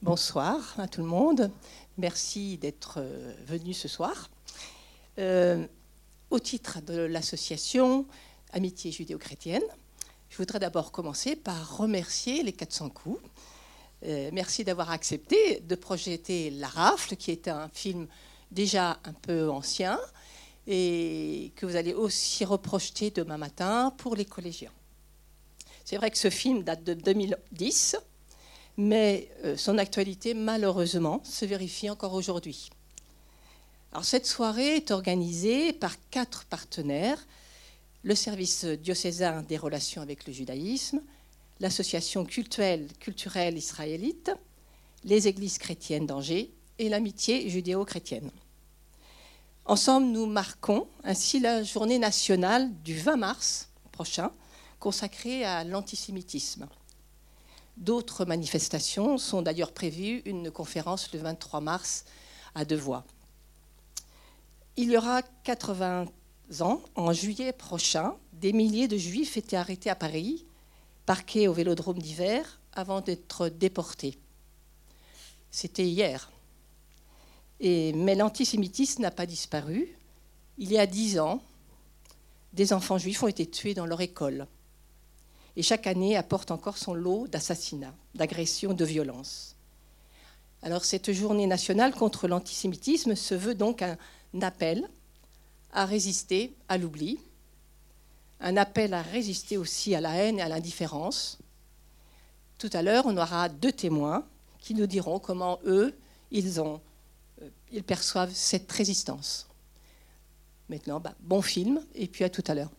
Bonsoir à tout le monde. Merci d'être euh, venu ce soir. Euh, au titre de l'association Amitié judéo-chrétienne, je voudrais d'abord commencer par remercier les 400 coups. Euh, merci d'avoir accepté de projeter La Rafle, qui est un film déjà un peu ancien et que vous allez aussi reprojeter demain matin pour les collégiens. C'est vrai que ce film date de 2010 mais euh, son actualité, malheureusement, se vérifie encore aujourd'hui. Alors, cette soirée est organisée par quatre partenaires le service diocésain des relations avec le judaïsme, l'association culturelle, culturelle israélite, les églises chrétiennes d'Angers et l'amitié judéo-chrétienne. Ensemble, nous marquons ainsi la journée nationale du 20 mars prochain consacrée à l'antisémitisme. D'autres manifestations sont d'ailleurs prévues, une conférence le 23 mars à deux voix. Il y aura 80 ans, en juillet prochain, des milliers de juifs étaient arrêtés à Paris, parqués au vélodrome d'hiver, avant d'être déportés. C'était hier. Mais l'antisémitisme n'a pas disparu. Il y a dix ans, des enfants juifs ont été tués dans leur école et chaque année apporte encore son lot d'assassinats, d'agressions, de violences. Alors cette journée nationale contre l'antisémitisme se veut donc un appel à résister à l'oubli, un appel à résister aussi à la haine et à l'indifférence. Tout à l'heure, on aura deux témoins qui nous diront comment eux, ils, euh, perçoivent cette résistance. Maintenant, bah, bon film, et puis à tout à l'heure.